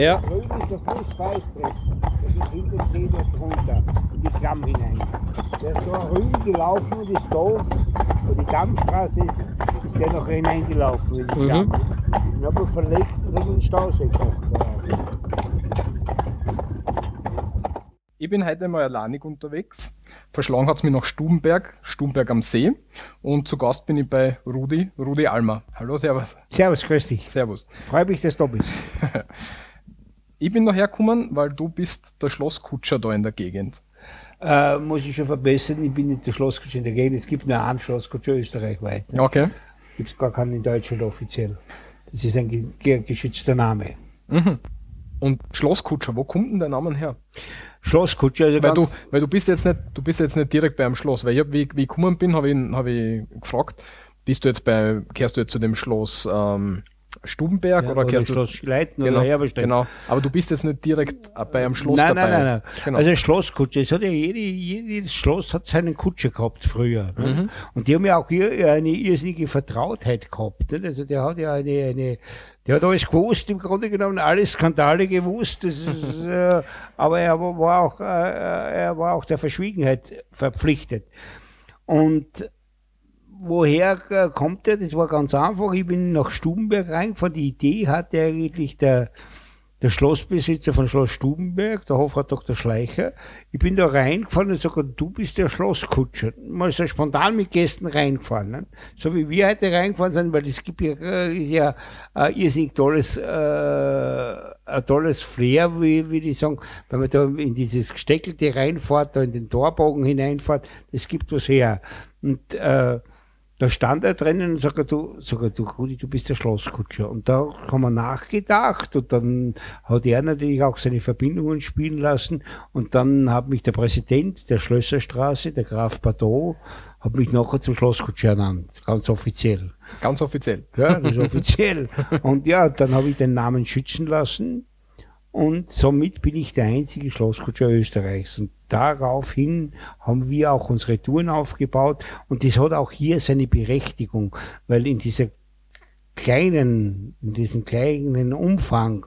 Ja. Drüben ist der Fluss Feistreff. Das ist hinter dem See dort runter, in die Klamm hinein. Der ist da rüben gelaufen und ist da, wo die Dammstraße ist, ist der noch hineingelaufen in die Mhm. Klamm. Und habe verlegt und habe den Stausee gemacht. Ich bin heute mal alleinig unterwegs. Verschlagen hat es mich nach Stubenberg, Stubenberg am See. Und zu Gast bin ich bei Rudi, Rudi Almer. Hallo, Servus. Servus, grüß dich. Servus. Freue mich, dass du da bist. Ich bin daher gekommen, weil du bist der Schlosskutscher da in der Gegend. Äh, muss ich schon verbessern, ich bin nicht der Schlosskutscher in der Gegend. Es gibt nur einen Schlosskutscher österreichweit. Ne? Okay. Gibt es gar keinen in Deutschland offiziell. Das ist ein ge ge geschützter Name. Und Schlosskutscher, wo kommt denn der Name her? Schlosskutscher, also Weil du, weil du bist jetzt nicht, du bist jetzt nicht direkt bei einem Schloss. Weil ich hab, wie, wie ich gekommen bin, habe ich, hab ich gefragt, bist du jetzt bei, kehrst du jetzt zu dem Schloss ähm, Stubenberg ja, oder oder kehrst du Schloss Schleiten genau, oder Herberstein. genau. Aber du bist jetzt nicht direkt äh, bei einem Schloss nein, dabei. nein, nein, nein. Genau. Also Schlosskutscher, es hat ja jede, jedes Schloss hat seinen Kutscher gehabt früher. Mhm. Ne? Und die haben ja auch hier eine irrsinnige Vertrautheit gehabt. Ne? Also der hat ja eine, eine, der hat alles gewusst, im Grunde genommen alle Skandale gewusst. Ist, äh, aber er war auch, äh, er war auch der Verschwiegenheit verpflichtet. Und woher äh, kommt er? Das war ganz einfach. Ich bin nach Stubenberg reingefahren. Die Idee hatte eigentlich der, der Schlossbesitzer von Schloss Stubenberg, der Hofrat Dr. Schleicher. Ich bin da reingefahren und sage, du bist der Schlosskutscher. Mal so spontan mit Gästen reingefahren. Ne? So wie wir heute reingefahren sind, weil es gibt ja, äh, ist ja ein irrsinnig tolles, äh, ein tolles Flair, wie, wie die sagen, wenn man da in dieses Gesteckelte reinfährt, da in den Torbogen hineinfährt, das gibt was her. Und äh, da stand er drinnen und sagt, du, sag, du, Rudi, du bist der Schlosskutscher. Und da haben wir nachgedacht und dann hat er natürlich auch seine Verbindungen spielen lassen. Und dann hat mich der Präsident der Schlösserstraße, der Graf Badeau, hat mich nachher zum Schlosskutscher ernannt, ganz offiziell. Ganz offiziell. Ja, das ist offiziell. Und ja, dann habe ich den Namen schützen lassen und somit bin ich der einzige Schlosskutscher Österreichs. Und daraufhin haben wir auch unsere Touren aufgebaut und das hat auch hier seine Berechtigung, weil in dieser kleinen, in diesem kleinen Umfang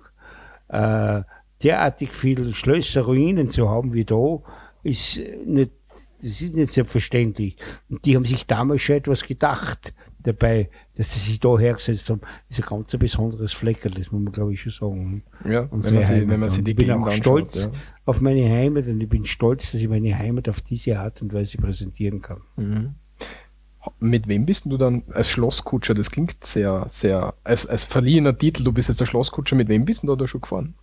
äh, derartig viele Schlösser, Ruinen zu haben wie da, ist nicht, das ist nicht selbstverständlich. Und die haben sich damals schon etwas gedacht dabei, dass sie sich da hergesetzt haben. Ist ein ganz besonderes Fleckerl, das muss man glaube ich schon sagen. Ja, wenn Unsere man, sie, wenn man Und die ich bin auch stolz Ja. auf meine Heimat und ich bin stolz, dass ich meine Heimat auf diese Art und Weise präsentieren kann. Mit wem bist du dann als Schlosskutscher? Das klingt sehr, sehr, als, als verliehener Titel, du bist jetzt der Schlosskutscher, mit wem bist du da schon gefahren?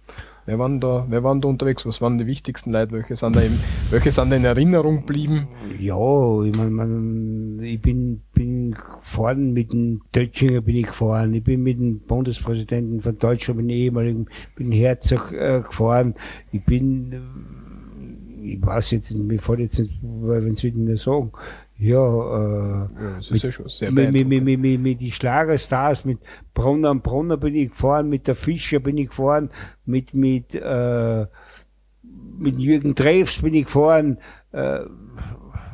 Wer waren da, wer waren da unterwegs? Was waren die wichtigsten Leute? Welche sind da, im, welche sind da in Erinnerung geblieben? Ja, ich mein, man, ich bin, bin gefahren mit dem Tötschinger bin ich gefahren, ich bin mit dem Bundespräsidenten von Deutschland, mit dem ehemaligen, mit dem Herzog äh, gefahren, ich bin, äh, ich weiß jetzt, mir fällt jetzt nicht, wenn es wieder sagen, ja, äh, Ja, das ist ja schon sehr mit, mit, mit, mit, mit, mit die Schlagerstars, mit Brunner und Brunner bin ich gefahren, mit der Fischer bin ich gefahren, mit, mit, äh, mit Jürgen Treffs bin ich gefahren, äh,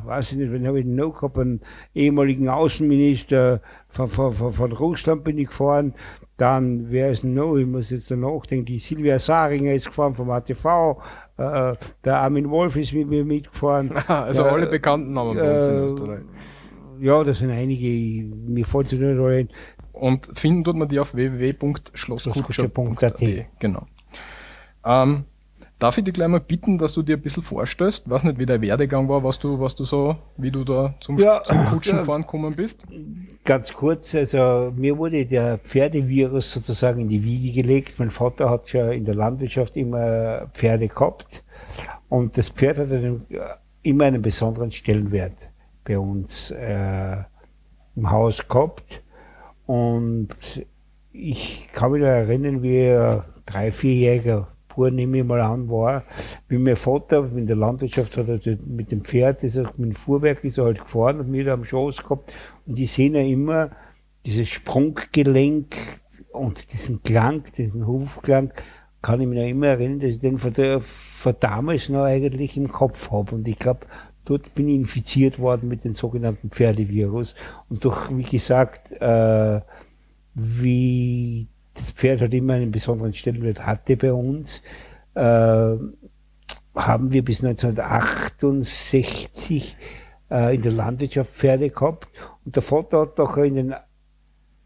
weiß ich nicht, wen habe ich noch gehabt, einen ehemaligen Außenminister von, von, von, von Russland bin ich gefahren, dann, wer ist denn noch, ich muss jetzt da nachdenken, die Silvia Saringer ist gefahren vom ATV, äh, der Armin Wolf ist mit mir mitgefahren. also Ja, alle bekannten Namen bei uns in äh, Österreich. Ja, das sind einige, mir fällt es nicht ein. Und finden tut man die auf www.schlosskutscher.at. Schlosskutscher.at. Genau. Ähm, darf ich dich gleich mal bitten, dass du dir ein bisschen vorstellst, weiß nicht, wie der Werdegang war, was du, was du so, wie du da zum, Ja, zum Kutschenfahren ja. gekommen bist? Ganz kurz, also mir wurde der Pferdevirus sozusagen in die Wiege gelegt. Mein Vater hat ja in der Landwirtschaft immer Pferde gehabt und das Pferd hat einen, immer einen besonderen Stellenwert bei uns äh, im Haus gehabt und ich kann mich noch erinnern, wie er drei, vierjähriger Bub, nehme ich mal an, war, wie mein Vater in der Landwirtschaft hat er mit dem Pferd, ist er, mit dem Fuhrwerk ist er halt gefahren und mir da am Schoß gehabt. Und ich sehe ja immer dieses Sprunggelenk und diesen Klang, diesen Hufklang, kann ich mich noch immer erinnern, dass ich den von, der, von damals noch eigentlich im Kopf habe und ich glaube, dort bin ich infiziert worden mit dem sogenannten Pferdevirus. Und durch, wie gesagt, äh, wie das Pferd hat immer einen besonderen Stellenwert hatte bei uns. Äh, haben wir bis 1968 äh, in der Landwirtschaft Pferde gehabt. Und der Vater hat doch in den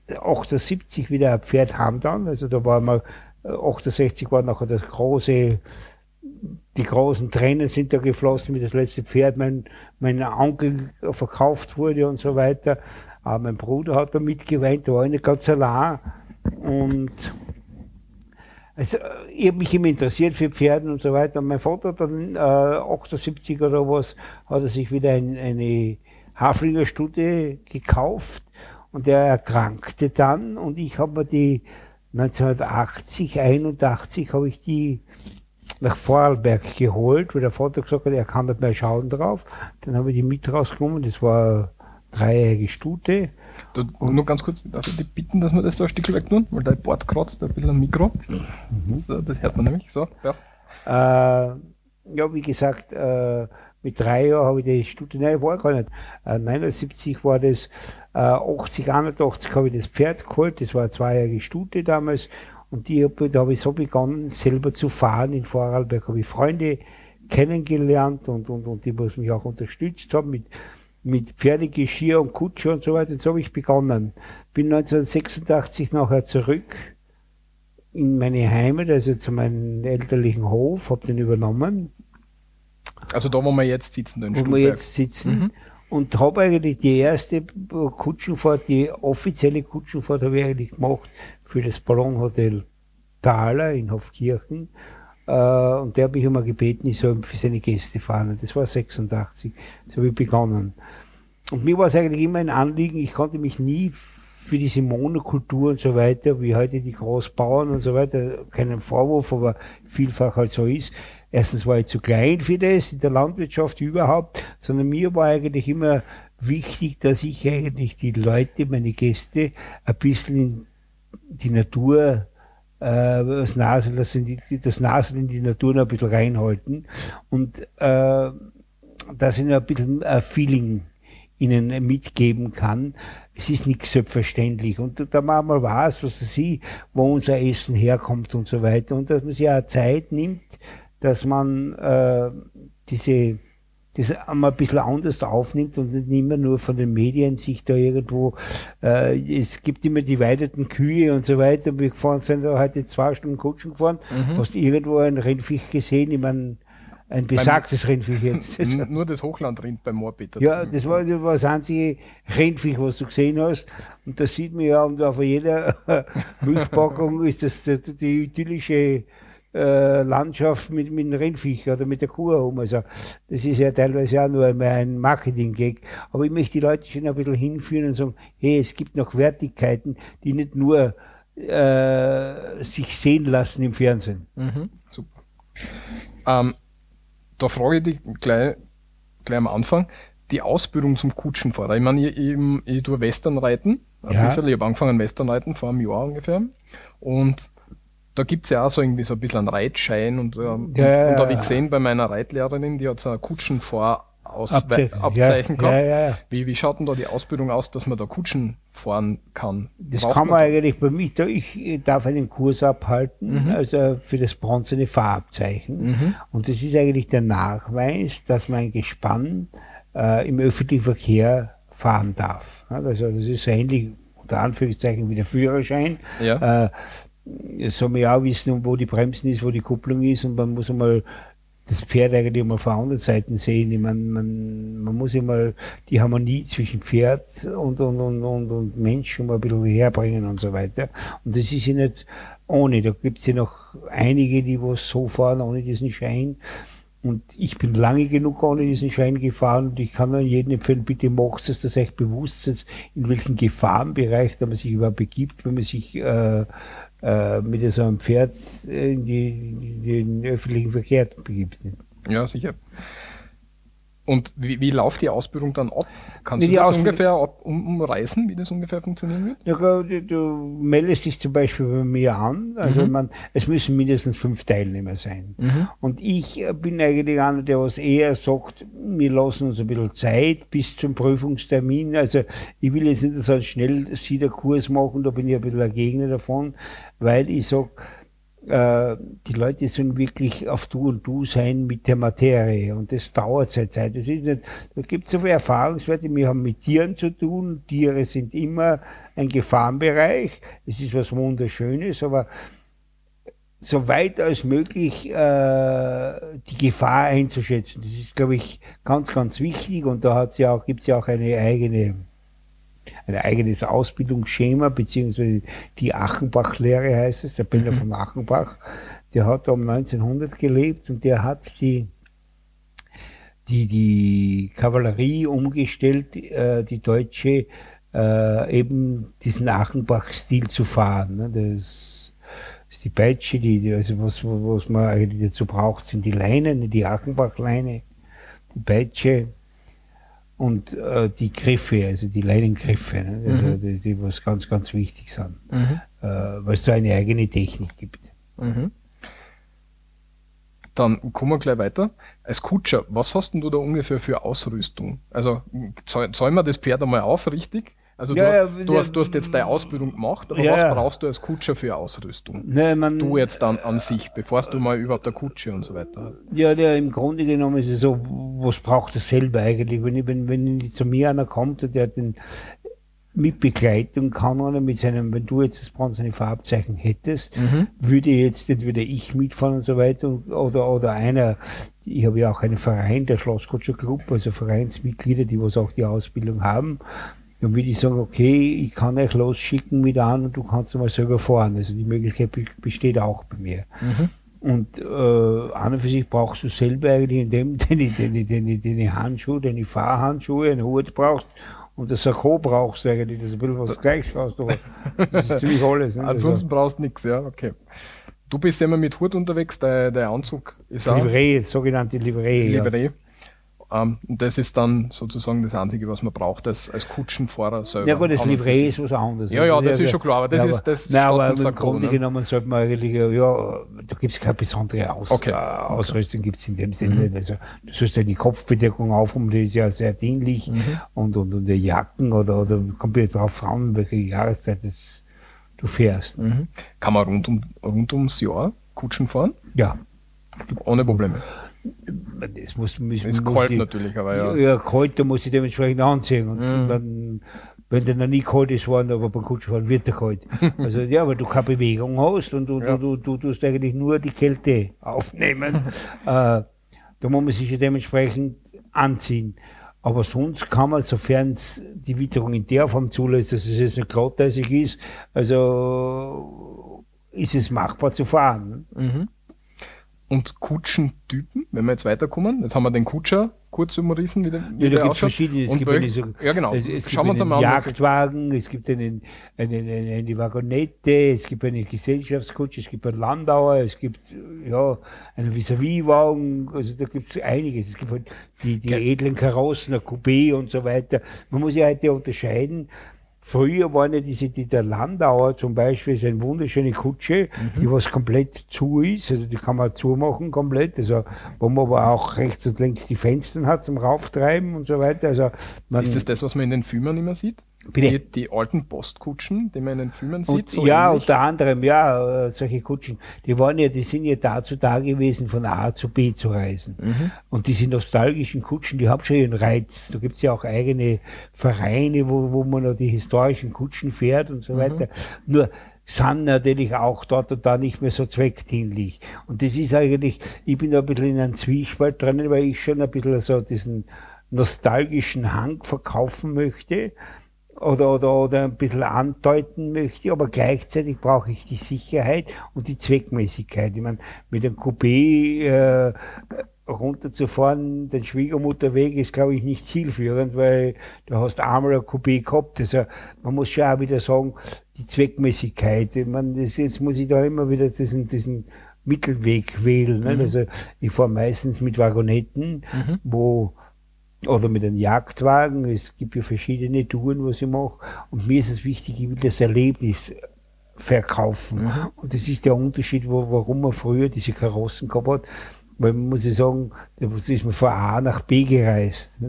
78 wieder ein Pferd haben dann. Also da war mal, 68 war nachher das große, die großen Tränen sind da geflossen, wie das letzte Pferd mein, mein Onkel verkauft wurde und so weiter. Aber mein Bruder hat da mitgeweint, da war ich nicht ganz allein. Und also, ich habe mich immer interessiert für Pferden und so weiter. Und mein Vater dann äh, 78 oder was, hat er sich wieder ein, eine Haflingerstute gekauft und der erkrankte dann und ich habe mir die 1980, 81 habe ich die nach Vorarlberg geholt, weil der Vater gesagt hat, er kann nicht mehr schauen drauf. Dann habe ich die mit rausgenommen, das war eine dreijährige Stute. Du, nur ganz kurz, darf ich dich bitten, dass wir das da ein Stück weg tun, weil dein Bord kratzt ein bisschen am Mikro. Mhm. So, das hört man nämlich so. Äh, ja, wie gesagt, äh, mit drei Jahren habe ich die Stute, nein, war gar nicht. Äh, 79 war das, äh, 80, 81 habe ich das Pferd geholt, das war eine zweijährige Stute damals. Und die, da habe ich so begonnen, selber zu fahren. In Vorarlberg habe ich Freunde kennengelernt und, und, und die, was mich auch unterstützt haben mit, mit Pferdegeschirr und Kutsche und so weiter. So habe ich begonnen. Bin 1986 nachher zurück in meine Heimat, also zu meinem elterlichen Hof, habe den übernommen also da, wo wir jetzt sitzen, den Wo Stuhlberg. wir jetzt sitzen. Mhm. Und habe eigentlich die erste Kutschenfahrt, die offizielle Kutschenfahrt habe ich eigentlich gemacht für das Ballonhotel Thaler in Hofkirchen. Äh, und der hat mich immer gebeten, ich soll für seine Gäste fahren. Das war 86. So habe ich begonnen. Und mir war es eigentlich immer ein Anliegen, ich konnte mich nie für diese Monokultur und so weiter, wie heute die Großbauern und so weiter, keinen Vorwurf, aber vielfach halt so ist, erstens war ich zu klein für das in der Landwirtschaft überhaupt, sondern mir war eigentlich immer wichtig, dass ich eigentlich die Leute, meine Gäste, ein bisschen in die Natur äh, das Nasel, das, in die, das Nasel in die Natur noch ein bisschen reinhalten und äh, dass ich noch ein bisschen ein Feeling ihnen mitgeben kann. Es ist nichts selbstverständlich. Und da man mal weiß, was sie, wo unser Essen herkommt und so weiter. Und dass man sich auch Zeit nimmt, dass man äh, diese das einmal ein bisschen anders aufnimmt und nicht immer nur von den Medien sich da irgendwo, äh, es gibt immer die weideten Kühe und so weiter. Wir gefahren sind da heute zwei Stunden Kutschen gefahren, mhm. hast irgendwo ein Rennviech gesehen, ich meine, ein besagtes beim, Rennviech jetzt. Das, nur das Hochlandrind beim Moorpeter. Ja, das war, das war das einzige Rennviech, was du gesehen hast. Und da sieht man ja, und auf jeder Milchpackung ist das die, die idyllische äh, Landschaft mit, mit dem Rennviech oder mit der Kuh herum. Also das ist ja teilweise auch nur ein Marketing-Gag. Aber ich möchte die Leute schon ein bisschen hinführen und sagen, hey, es gibt noch Wertigkeiten, die nicht nur äh, sich sehen lassen im Fernsehen. Mhm, super. Ähm, da frage ich dich gleich, gleich am Anfang, die Ausbildung zum Kutschenfahrer. Ich meine, ich, ich, ich tue Westernreiten, ein ja. bisschen, ich habe angefangen Westernreiten vor einem Jahr ungefähr. Und da gibt es ja auch so irgendwie so ein bisschen einen Reitschein und, ähm, ja, und, und habe ich gesehen bei meiner Reitlehrerin, die hat so ein Kutschenvorausabzeichen Abze gehabt. Ja, wie, wie schaut denn da die Ausbildung aus, dass man da Kutschen fahren kann? Das Braucht kann man, man eigentlich bei mir, da ich darf einen Kurs abhalten, mhm. also für das bronzene Fahrabzeichen. Mhm. Und das ist eigentlich der Nachweis, dass man ein Gespann äh, im öffentlichen Verkehr fahren darf. Also das ist so ähnlich unter Anführungszeichen wie der Führerschein. Ja. Äh, soll man ja auch wissen, wo die Bremsen ist, wo die Kupplung ist und man muss einmal das Pferd eigentlich mal von anderen Seiten sehen. Ich meine, man, man muss immer die Harmonie zwischen Pferd und, und, und, und, und Mensch mal ein bisschen herbringen und so weiter. Und das ist ja nicht ohne. Da gibt es ja noch einige, die was so fahren ohne diesen Schein. Und ich bin lange genug ohne diesen Schein gefahren und ich kann an jeden empfehlen, bitte macht es, dass euch bewusst ist, in welchen Gefahrenbereich da man sich überhaupt begibt, wenn man sich äh, äh, mit so einem Pferd in, die, in den öffentlichen Verkehr begibt. Ja, sicher. Und wie, wie läuft die Ausbildung dann ab? Kannst Nee, du das Ausbildung- ungefähr ab, um, umreißen, wie das ungefähr funktionieren wird? Du, du, du meldest dich zum Beispiel bei mir an. Also man, es müssen mindestens fünf Teilnehmer sein. Und ich äh, bin eigentlich einer, der was eher sagt, wir lassen uns ein bisschen Zeit bis zum Prüfungstermin. Also ich will jetzt nicht so schnell wieder Kurs machen, da bin ich ein bisschen ein Gegner davon, weil ich sag, äh, die Leute sollen wirklich auf Du und Du sein mit der Materie. Und das dauert seine Zeit. Das ist nicht, da gibt so viele Erfahrungswerte, wir haben mit Tieren zu tun, Tiere sind immer ein Gefahrenbereich, es ist was Wunderschönes, aber so weit als möglich äh, die Gefahr einzuschätzen. Das ist, glaube ich, ganz, ganz wichtig. Und da hat's ja auch, gibt's ja auch eine eigene ein eigenes Ausbildungsschema, beziehungsweise die Achenbach-Lehre heißt es, der Benner von Achenbach, der hat um 1900 gelebt und der hat die, die, die Kavallerie umgestellt, äh, die deutsche, äh, eben diesen Achenbach-Stil zu fahren. Ne? Das ist die Peitsche, die, die, also was, was man eigentlich dazu braucht, sind die Leinen, die Achenbach-Leine, die Peitsche, und äh, die Griffe, also die Leinengriffe, ne? also die, die was ganz, ganz wichtig sind, äh, weil es da eine eigene Technik gibt. Mhm. Dann kommen wir gleich weiter. Als Kutscher, was hast denn du da ungefähr für Ausrüstung? Also zahlen wir das Pferd einmal auf, richtig? Also du, Ja, hast, ja, du, ja. hast, du hast jetzt deine Ausbildung gemacht, aber Ja, was ja. brauchst du als Kutscher für Ausrüstung? Ne, man, Du jetzt dann an sich, bevor du mal überhaupt eine Kutsche und so weiter hast. Ja, der, im Grunde genommen ist es so, was braucht er selber eigentlich? Wenn, ich, wenn, wenn zu mir einer kommt und der den, mit Begleitung kann einer mit seinem, wenn du jetzt das bronzene Farbzeichen hättest, würde jetzt entweder ich mitfahren und so weiter oder, oder einer, ich habe ja auch einen Verein, der Schlosskutscher Club, also Vereinsmitglieder, die was auch die Ausbildung haben, dann würde ich sagen, okay, ich kann euch losschicken mit an und du kannst mal selber fahren. Also die Möglichkeit be- besteht auch bei mir. Und äh, an und für sich brauchst du selber eigentlich in dem, deine, deine, deine, deine Handschuhe, deine Fahrhandschuhe, einen Hut brauchst und das Sakko brauchst du eigentlich, das ist ein bisschen was gleich schaust, aber das ist ziemlich alles. Ne? Ansonsten brauchst du nichts, ja, okay. Du bist ja immer mit Hut unterwegs, dein, dein Anzug ist also, auch Livree, sogenannte Livree. Ja. Ähm, und das ist dann sozusagen das Einzige, was man braucht als, als Kutschenfahrer selber. Ja gut, das Livree ist was anderes. Ja, ja, das ist schon klar, aber das ist- das Nein, aber im Grunde genommen sollte man eigentlich, ja, ja da gibt es keine besondere Aus Okay. äh, Ausrüstung, gibt's in dem Sinne nicht. Also du sollst ja die Kopfbedeckung aufhaben, die ist ja sehr dienlich und, und, und die Jacken oder, oder kommt ja drauf an, welche Jahreszeit das, du fährst. Mhm. Kann man rund, um, rund ums Jahr Kutschen fahren? Ja. Ohne Probleme. Das muss, muss, Ist muss kalt die, natürlich, aber ja. Ja, kalt, da muss ich dementsprechend anziehen. Und Mhm. dann, wenn der noch nie kalt ist, waren, aber beim Kutschfahren wird er kalt. Also ja, weil du keine Bewegung hast und du, Ja. du, du, du tust eigentlich nur die Kälte aufnehmen. äh, da muss man sich ja dementsprechend anziehen. Aber sonst kann man, sofern die Witterung in der Form zulässt, dass es jetzt nicht glatteisig ist, also ist es machbar zu fahren. Mhm. Und Kutschentypen, wenn wir jetzt weiterkommen, jetzt haben wir den Kutscher kurz umrissen, wie der, wie Ja, da gibt es verschiedene. Es Und gibt welch- so, ja, genau. Es, es Schauen wir uns gibt einmal an. Jagdwagen, es gibt einen, einen, einen, eine Wagonette, es gibt eine Gesellschaftskutsche, es gibt einen Landauer, es gibt ja einen Vis-à-vis-Wagen, also da gibt es einiges. Es gibt halt die, die edlen Karossen, ein Coupé und so weiter. Man muss ja heute unterscheiden. Früher waren ja diese, die, der Landauer zum Beispiel, ist eine wunderschöne Kutsche, Mhm. die was komplett zu ist, also die kann man zumachen komplett, also wo man aber auch rechts und links die Fenster hat zum Rauftreiben und so weiter. Also man, Ist das das, was man in den Filmen immer sieht? Bitte? Die, die alten Postkutschen, die man in den Filmen und, sieht? ja, ähnlich? unter anderem, ja, äh, solche Kutschen, die waren ja, die sind ja dazu da gewesen, von A zu B zu reisen. Mhm. Und diese nostalgischen Kutschen, die haben schon ihren Reiz. Da gibt's ja auch eigene Vereine, wo, wo man noch die historischen Kutschen fährt und Mhm. so weiter. Nur sind natürlich auch dort und da nicht mehr so zweckdienlich. Und das ist eigentlich, ich bin da ein bisschen in einem Zwiespalt drinnen, weil ich schon ein bisschen so diesen nostalgischen Hang verkaufen möchte oder, oder, oder ein bisschen andeuten möchte, aber gleichzeitig brauche ich die Sicherheit und die Zweckmäßigkeit. Ich meine, mit einem Coupé äh, runterzufahren, den Schwiegermutterweg ist, glaube ich, nicht zielführend, weil du hast einmal ein Coupé gehabt. Also man muss schon auch wieder sagen, die Zweckmäßigkeit. Ich meine, das, jetzt muss ich da immer wieder diesen, diesen Mittelweg wählen. Ne? Also ich fahre meistens mit Wagonetten, wo oder mit einem Jagdwagen. Es gibt ja verschiedene Touren, was ich mache. Und mir ist es wichtig, ich will das Erlebnis verkaufen. Mhm. Und das ist der Unterschied, wo, warum man früher diese Karossen gehabt hat. Weil man muss ich sagen, da ist man von A nach B gereist.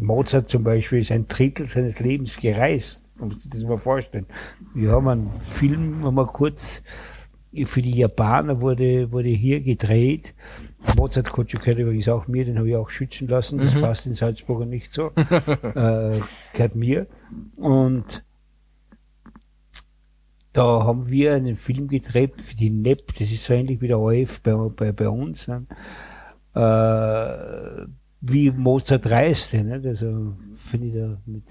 Mozart zum Beispiel ist ein Drittel seines Lebens gereist. Man muss sich das mal vorstellen. Wir haben einen Film, haben wir kurz für die Japaner wurde, wurde hier gedreht. Mozart gehört übrigens auch mir, den habe ich auch schützen lassen. Das mhm. passt in Salzburger nicht so. äh, gehört mir. Und da haben wir einen Film gedreht für die NEP, das ist so ähnlich wie der OF bei, bei, bei uns. Ne? Äh, wie Mozart reiste, ne? also finde ich da mit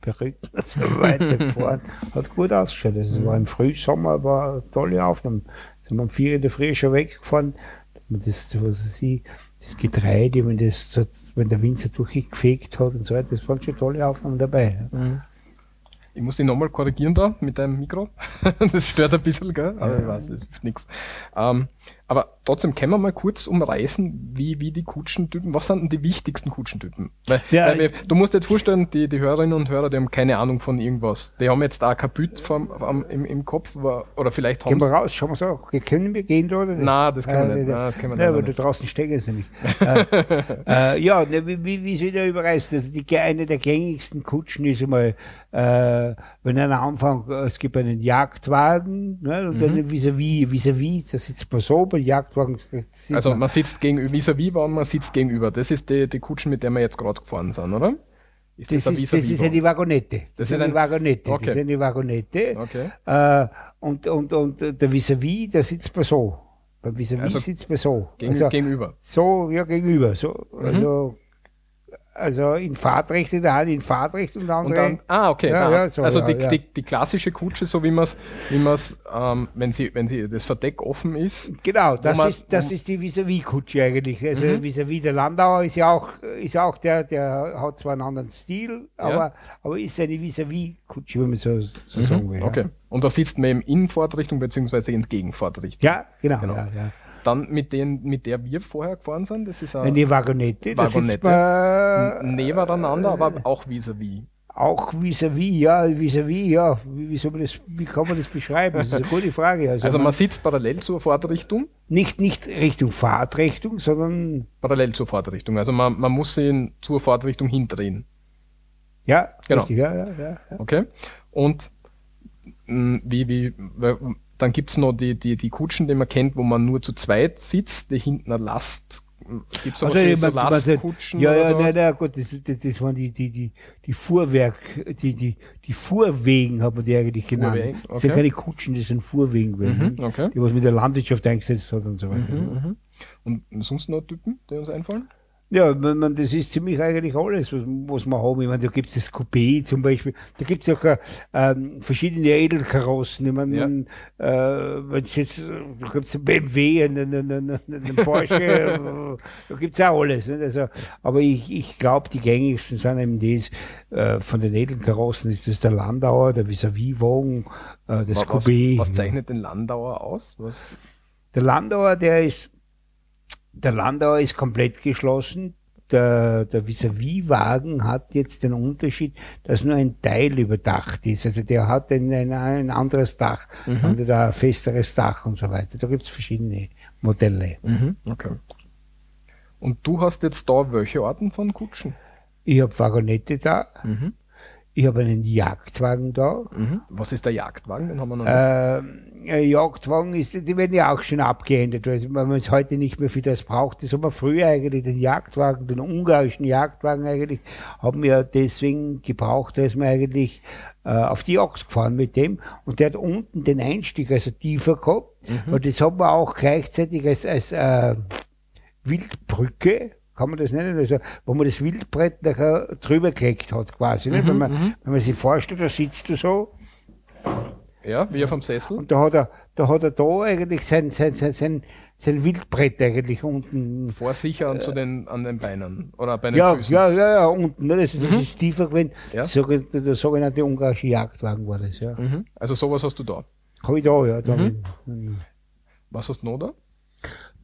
Perücken und so weiter gefahren. Hat gut ausgeschaut. Also, es war im Frühsommer, war eine tolle Aufnahme. Sind wir um vier in der Früh schon weggefahren. Das, was ich, das Getreide, wenn, das, wenn der Wind so durchgefegt hat und so weiter, das waren schon tolle Aufnahmen dabei. Mhm. Ich muss dich nochmal korrigieren da mit deinem Mikro. das stört ein bisschen, gell? aber ich weiß, das hilft nichts. Ähm, aber trotzdem können wir mal kurz umreißen, wie, wie die Kutschentypen, was sind denn die wichtigsten Kutschentypen? Weil, ja, weil du musst dir jetzt vorstellen, die, die Hörerinnen und Hörer, die haben keine Ahnung von irgendwas. Die haben jetzt da vom, vom, im, im Kopf, oder vielleicht haben Gehen wir raus, schauen wir so, können wir gehen da oder nicht? Nein, das können wir äh, nicht. Nein, das können wir ja, nicht. aber da draußen stecken sie nicht. äh, äh, ja, ne, wie, wie soll ich überreißen? Also die, eine der gängigsten Kutschen ist einmal, äh, wenn einer anfängt, es gibt einen Jagdwagen, ne, und mhm. dann vis-à-vis, vis-à-vis, da sitzt man so, Jagdwagen. Also man, sitzt gegenüber, vis-à-vis war man sitzt gegenüber. Das ist die, die Kutschen, mit der wir jetzt gerade gefahren sind, oder? Ist das, das, ist, das ist eine Wagonette. Das, das ist eine Wagonette. Okay. Das ist eine Wagonette. Okay. Äh, und, und, und der vis-à-vis, der sitzt man so. Beim vis-à-vis also sitzt man so. Gegen, also, gegenüber. So, ja, gegenüber. So, mhm. also also in Fahrtrecht in der Hand, in Fahrtrecht und andere. Und dann, ah, okay. Ja, ja, so, also die, die, die, klassische Kutsche, so wie man es, wie man's, ähm, wenn sie, wenn sie das Verdeck offen ist. Genau, das man, ist, das ist die Vis-a-vis-Kutsche eigentlich. Also mhm. vis-à-vis der Landauer ist ja auch, ist auch der, der hat zwar einen anderen Stil, aber, aber ist eine Vis-a-vis-Kutsche, wenn man so, so mhm. sagen will. Okay. Und da sitzt man eben in Fahrtrichtung beziehungsweise entgegen Fahrtrichtung. Ja, genau. genau. Dann mit, den, mit der wir vorher gefahren sind, das ist eine Wagonette. Wagonette. Nebeneinander, aber auch vis-à-vis. -vis. Auch vis-à-vis, ja, vis-à-vis, ja. Wie, soll man das, wie kann man das beschreiben? Das ist eine gute Frage. Also, also man, man, sitzt parallel zur Fahrtrichtung? Nicht, nicht Richtung Fahrtrichtung, sondern. Weil zur Fahrtrichtung. Also man, man muss ihn zur Fahrtrichtung hindrehen. Ja, genau. Richtig, ja, ja, ja. Okay. Und wie, wie, dann gibt's noch die, die, die Kutschen, die man kennt, wo man nur zu zweit sitzt, die hinten eine Last Gibt es also, wie so Lastkutschen? Ja, ja, nein, nein, Gott, das, das, das waren die, die, die, die Fuhrwerk, die, die, die Fuhrwegen hat man die eigentlich genannt. Okay. Das sind keine Kutschen, das sind Fuhrwegen, mhm, okay. die was mit der Landwirtschaft eingesetzt hat und so weiter. Mhm, mhm. Und sonst noch Typen, die uns einfallen? Ja, man, man, das ist ziemlich eigentlich alles, was, was wir haben. Ich meine, da gibt es das Coupé zum Beispiel. Da gibt es auch äh, ähm, verschiedene Edelkarossen. Ich meine, ja. äh, wenn jetzt, da gibt es einen BMW, einen, einen, einen, einen Porsche, äh, da gibt es auch alles. Nicht? Also, aber ich, ich glaube, die gängigsten sind eben das, äh, von den Edelkarossen ist das der Landauer, der Vis-a-vis-Wagen, äh, das was, Coupé. Was zeichnet den Landauer aus? Was? Der Landauer, der ist der Landauer ist komplett geschlossen. Der, der Vis-a-vis-Wagen hat jetzt den Unterschied, dass nur ein Teil überdacht ist. Also der hat ein, ein, ein anderes Dach, mhm. und ein festeres Dach und so weiter. Da gibt es verschiedene Modelle. Mhm. Okay. Und du hast jetzt da welche Arten von Kutschen? Ich habe Wagonette da. Mhm. Ich habe einen Jagdwagen da. Mhm. Was ist der Jagdwagen? Den haben wir noch nicht. Äh, Jagdwagen ist, die werden ja auch schon abgeändert, weil man es heute nicht mehr für das braucht. Das haben wir früher eigentlich den Jagdwagen, den ungarischen Jagdwagen eigentlich, haben wir deswegen gebraucht, dass wir eigentlich äh, auf die Jagd gefahren mit dem. Und der hat unten den Einstieg, also tiefer gehabt. Mhm. Und das haben wir auch gleichzeitig als, als äh, Wildbrücke kann man das nennen, also, wo man das Wildbrett nachher drüber gelegt hat, quasi. Mhm, wenn, man, mhm. wenn man sich vorstellt, da sitzt du so. Ja, wie auf dem Sessel. Und da hat er da, hat er da eigentlich sein, sein, sein, sein, sein Wildbrett eigentlich unten. Vor sich an, äh, zu den, an den Beinen oder bei den ja, Füßen. Ja, ja, ja, unten. Ne, das, das mhm. ist tiefer gewesen. Ja. So, der sogenannte ungarische Jagdwagen war das, ja. Mhm. Also sowas hast du da? Habe ich da, ja. Da mhm. Was hast du noch da?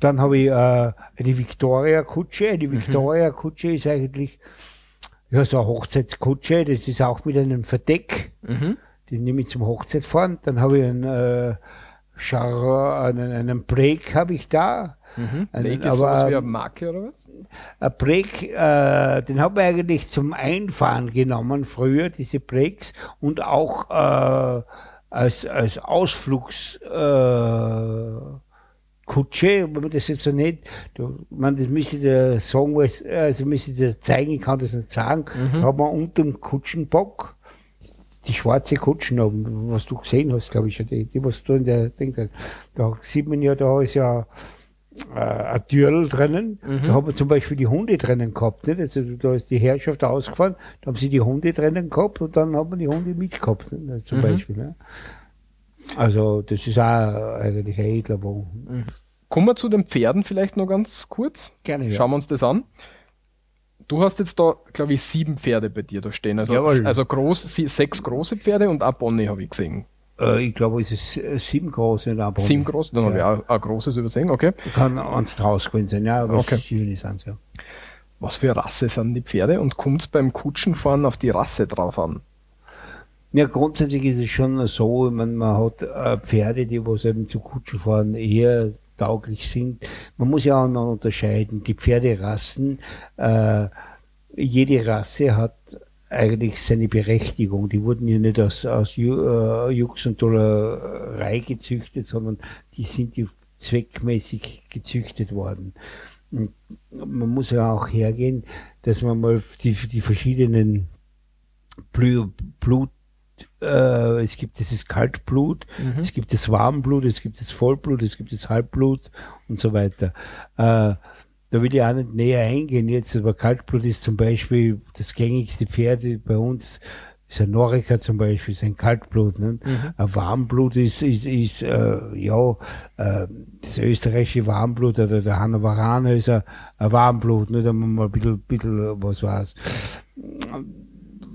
Dann habe ich äh, eine Victoria-Kutsche. Eine Victoria-Kutsche ist eigentlich ja, so eine Hochzeitskutsche. Das ist auch mit einem Verdeck. Mhm. Die nehme ich zum Hochzeitfahren. Dann habe ich einen, äh, Char einen, einen Break habe ich da. Mhm. Einen, ist aber, sowas wie eine Marke oder was? Ein Break, äh, den habe ich eigentlich zum Einfahren genommen früher, diese Breaks, und auch äh, als, als Ausflugs äh, wenn man das jetzt so nicht, du, man, das müsste ich dir sagen, was, also müsste ich dir zeigen, ich kann das nicht sagen, da hat man unter dem Kutschenbock die schwarze Kutschen oben, was du gesehen hast, glaube ich, die, die was du in der Ding, da, da sieht man ja, da ist ja äh, ein Türl drinnen. Da haben wir zum Beispiel die Hunde drinnen gehabt. Nicht? Also da ist die Herrschaft ausgefahren, da haben sie die Hunde drinnen gehabt und dann haben wir die Hunde mitgehabt, nicht? Also zum Beispiel. Ne? Also das ist auch eigentlich ein edler Wagen. Kommen wir zu den Pferden vielleicht noch ganz kurz. Gerne, ja. Schauen wir uns das an. Du hast jetzt da, glaube ich, sieben Pferde bei dir da stehen. Also, Jawohl. also groß, sechs große Pferde und ein Pony habe ich gesehen. Äh, ich glaube, es ist äh, sieben große in Abon. Sieben große, dann habe ich auch ein großes übersehen, okay. Kann eins draus gewesen sein, ja, aber Okay. sieben ist eins, ja. Was für Rasse sind die Pferde und kommt es beim Kutschenfahren auf die Rasse drauf an? Ja, grundsätzlich ist es schon so, ich meine, man hat äh, Pferde, die was eben zu Kutschenfahren eher tauglich sind. Man muss ja auch noch unterscheiden, die Pferderassen, äh, jede Rasse hat eigentlich seine Berechtigung. Die wurden ja nicht aus, aus äh, Jux und Dollerei gezüchtet, sondern die sind ja zweckmäßig gezüchtet worden. Und man muss ja auch hergehen, dass man mal die, die verschiedenen Blu- Blut, äh, es gibt dieses Kaltblut, es gibt das Warmblut, es gibt das Vollblut, es gibt das Halbblut und so weiter. Äh, da will ich auch nicht näher eingehen jetzt, aber Kaltblut ist zum Beispiel das gängigste Pferd bei uns, ist ein Noriker zum Beispiel, ist ein Kaltblut. Ne? Ein Warmblut ist, ist, ist äh, ja, äh, das österreichische Warmblut oder der Hannoveraner ist ein, ein Warmblut, ne? da wir mal ein bisschen, bisschen was war's.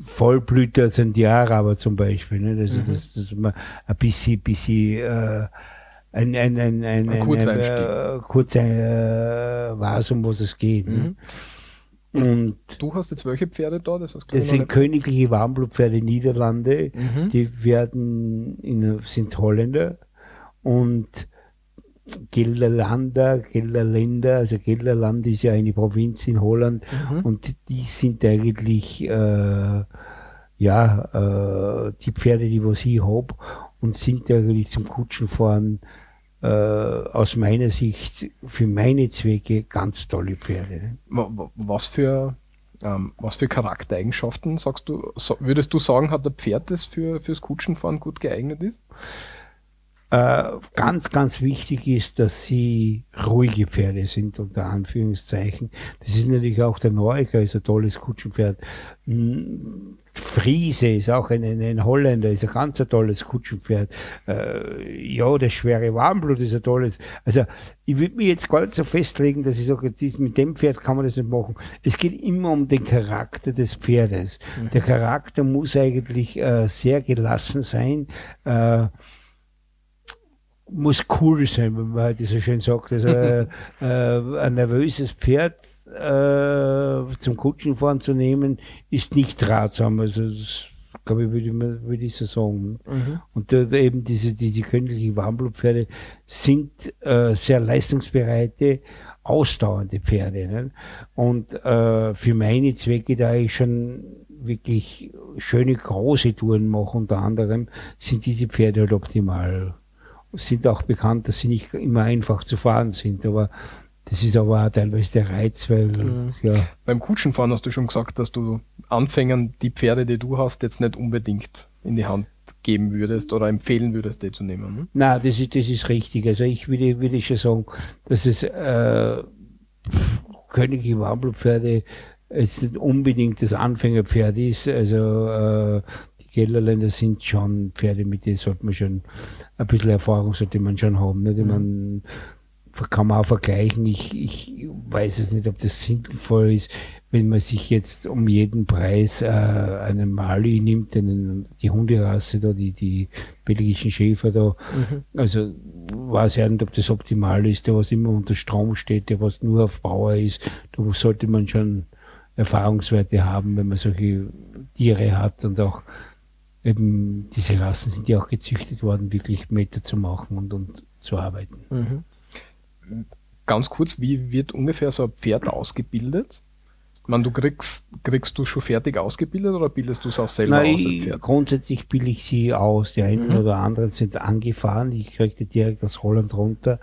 Vollblüter sind die Araber zum Beispiel. Ne? Das, das, das ist mal ein bisschen, bisschen äh, ein, ein, ein, ein, Ein Kurzeinstieg. äh, kurz äh, weiß, um was es geht. Ne? Und Du hast jetzt welche Pferde da? Das, das sind königliche Warmblutpferde Niederlande. Mhm. Die werden in, sind Holländer und Gelderlander, Gelderländer, also Gelderland ist ja eine Provinz in Holland Mhm. und die sind eigentlich äh, ja äh, die Pferde, die was ich hab und sind eigentlich zum Kutschenfahren äh, aus meiner Sicht für meine Zwecke ganz tolle Pferde. Ne? Wa- wa- Was für, ähm, was für Charaktereigenschaften sagst du, so, würdest du sagen, hat ein Pferd, das für, fürs Kutschenfahren gut geeignet ist? Äh, ganz, ganz wichtig ist, dass sie ruhige Pferde sind, unter Anführungszeichen. Das ist natürlich auch der Noriker, ist ein tolles Kutschenpferd. Mm, Friese ist auch ein, ein, ein Holländer, ist ein ganz ein tolles Kutschenpferd. Äh, ja, der schwere Warmblut ist ein tolles. Also, ich würde mich jetzt gar nicht so festlegen, dass ich sage, dies- mit dem Pferd kann man das nicht machen. Es geht immer um den Charakter des Pferdes. Der Charakter muss eigentlich äh, sehr gelassen sein. Äh, muss cool sein, wenn man halt so schön sagt. Also äh, ein nervöses Pferd äh, zum Kutschenfahren zu nehmen, ist nicht ratsam. Also das glaube ich, würde ich, würde ich so sagen. Und da, da eben diese, diese königlichen Warmblutpferde sind äh, sehr leistungsbereite, ausdauernde Pferde. Ne? Und äh, für meine Zwecke, da ich schon wirklich schöne große Touren mache, unter anderem, sind diese Pferde halt optimal sind auch bekannt, dass sie nicht immer einfach zu fahren sind, aber das ist aber auch teilweise der Reiz, weil ja, Beim Kutschenfahren hast du schon gesagt, dass du Anfängern die Pferde, die du hast, jetzt nicht unbedingt in die Hand geben würdest oder empfehlen würdest, die zu nehmen. Ne? na, das ist das ist richtig. Also ich würde würde schon sagen, dass es äh, königliche Warmblutpferde jetzt nicht unbedingt das Anfängerpferd ist. Also äh, Gelderländer sind schon Pferde, mit denen sollte man schon ein bisschen Erfahrung sollte man schon haben. Nicht? Ich mein, kann man auch vergleichen. Ich, ich weiß es nicht, ob das sinnvoll ist, wenn man sich jetzt um jeden Preis äh, einen Mali nimmt, einen, die Hunderasse da, die, die belgischen Schäfer da. Mhm. Also weiß ich nicht, ob das optimal ist, der was immer unter Strom steht, der was nur auf Bauer ist. Da sollte man schon Erfahrungswerte haben, wenn man solche Tiere hat und auch eben diese Rassen sind ja auch gezüchtet worden, wirklich Meter zu machen und, und zu arbeiten. Mhm. Ganz kurz, wie wird ungefähr so ein Pferd ausgebildet? Man, du kriegst, kriegst du schon fertig ausgebildet oder bildest du es auch selber Nein, aus? Pferd? Grundsätzlich bilde ich sie aus. Die einen mhm. oder anderen sind angefahren. Ich kriegte direkt aus Holland runter.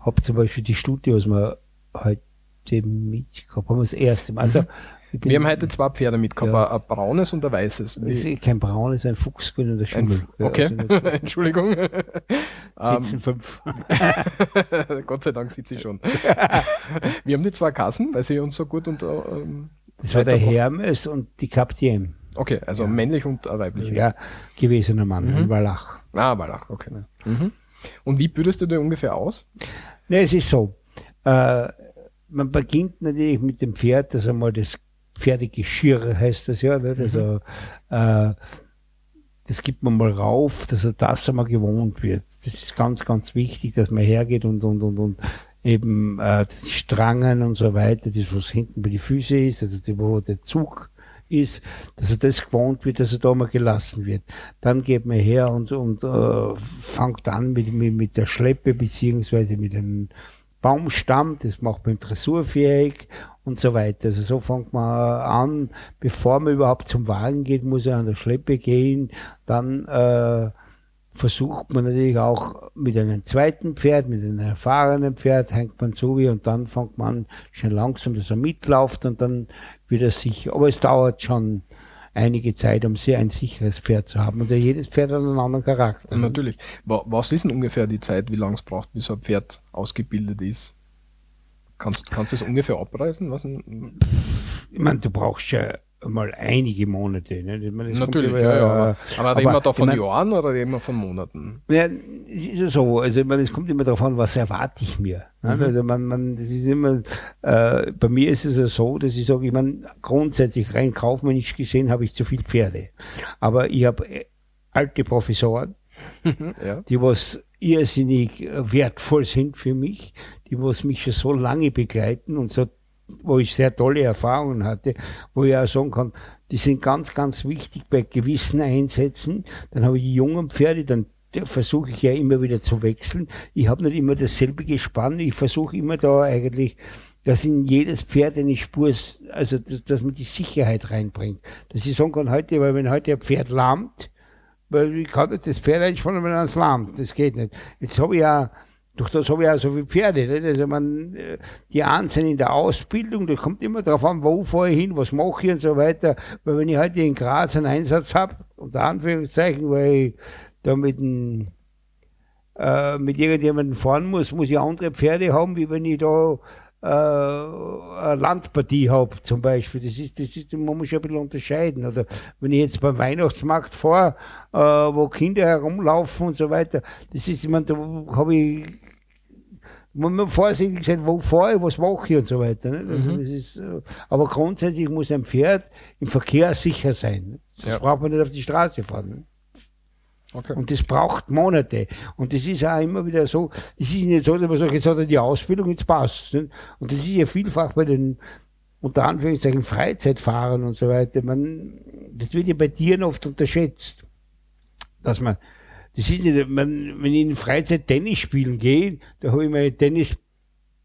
Hab zum Beispiel die Studie, was wir heute mitgehabt haben, das erste Mal. Also, mhm. Wir haben heute zwei Pferde mitgehabt, ja. ein, braunes und ein weißes. Ist kein braunes, ein Fuchsgrün und ein Schimmel. Ein okay, also Entschuldigung. Sitzen fünf. Gott sei Dank sitze ich schon. Wir haben die zwei Kassen, weil sie uns so gut und ähm, Das war der Hermes und die Captain. Okay, also ja. männlich und weiblich. Ja, gewesener Mann, mhm. ein Wallach. Ah, Wallach, okay. Mhm. Und wie bildest du dir ungefähr aus? Ne, es ist so. Äh, man beginnt natürlich mit dem Pferd, dass einmal das Pferdegeschirr heißt das ja. Nicht? Also, mhm. äh, das gibt man mal rauf, dass er das einmal gewohnt wird. Das ist ganz, ganz wichtig, dass man hergeht und, und, und, und eben äh, die Strangen und so weiter, das was hinten bei die Füße ist, also die, wo der Zug ist, dass er das gewohnt wird, dass er da mal gelassen wird. Dann geht man her und, und äh, fängt an mit, mit, mit der Schleppe beziehungsweise mit einem Baumstamm, das macht man dressurfähig und so weiter. Also so fängt man an, bevor man überhaupt zum Wagen geht, muss er an der Schleppe gehen, dann äh, versucht man natürlich auch mit einem zweiten Pferd, mit einem erfahrenen Pferd, hängt man zu wie und dann fängt man an, schon langsam, dass er mitläuft und dann wird er sicher. Aber es dauert schon einige Zeit, um sehr ein sicheres Pferd zu haben. Und ja, jedes Pferd hat einen anderen Charakter. Natürlich. Was ist denn ungefähr die Zeit, wie lange es braucht, bis ein Pferd ausgebildet ist? Kannst, kannst du das ungefähr abreißen? Was ich meine, du brauchst ja mal einige Monate. Ne? Meine, Natürlich, immer, ja, ja, Aber, aber reden wir da von ich mein, Jahren oder reden wir von Monaten? Ja, es ist ja so. Also ich meine, es kommt immer darauf an, was erwarte ich mir. Ne? Mhm. Also man, man, das ist immer, äh, bei mir ist es ja so, dass ich sage, ich meine, grundsätzlich rein kaufmännisch gesehen habe ich zu viel Pferde. Aber ich habe äh, alte Professoren, ja. die was irrsinnig wertvoll sind für mich, die was mich schon so lange begleiten und so wo ich sehr tolle Erfahrungen hatte, wo ich auch sagen kann, die sind ganz, ganz wichtig bei gewissen Einsätzen. Dann habe ich die jungen Pferde, dann versuche ich ja immer wieder zu wechseln. Ich habe nicht immer dasselbe Gespann. Ich versuche immer da eigentlich, dass in jedes Pferd eine Spur, also dass, man die Sicherheit reinbringt. Dass ich sagen kann heute, weil wenn heute ein Pferd lahmt, weil ich kann nicht das Pferd einspannen, wenn es lahmt. Das geht nicht. Jetzt habe ich ja durch das habe ich auch so viele Pferde. Nicht? Also man, die einen in der Ausbildung, da kommt immer darauf an, wo fahre ich hin, was mache ich und so weiter. Weil wenn ich heute in Graz einen Einsatz habe, unter Anführungszeichen, weil ich da mit, ein, äh, mit irgendjemandem fahren muss, muss ich andere Pferde haben, wie wenn ich da äh, eine Landpartie habe zum Beispiel. Das ist, das ist, man muss ja ein bisschen unterscheiden. Oder wenn ich jetzt beim Weihnachtsmarkt fahre, äh, wo Kinder herumlaufen und so weiter, das ist, ich meine, da habe ich man muss vorsichtig sein, wo fahre ich, was mache ich und so weiter. Ne? Also mhm. das ist, äh, aber grundsätzlich muss ein Pferd im Verkehr sicher sein. Das ja. braucht man nicht auf die Straße fahren. Ne? Okay. Und das braucht Monate. Und das ist auch immer wieder so, es ist nicht so, dass man sagt, jetzt hat er die Ausbildung, jetzt passt. Ne? Und das ist ja vielfach bei den, unter Anführungszeichen, Freizeitfahrern und so weiter. Man, das wird ja bei Tieren oft unterschätzt. Dass man, das ist nicht, man, wenn ich in Freizeit Tennis spielen gehe, da habe ich meine Tennis,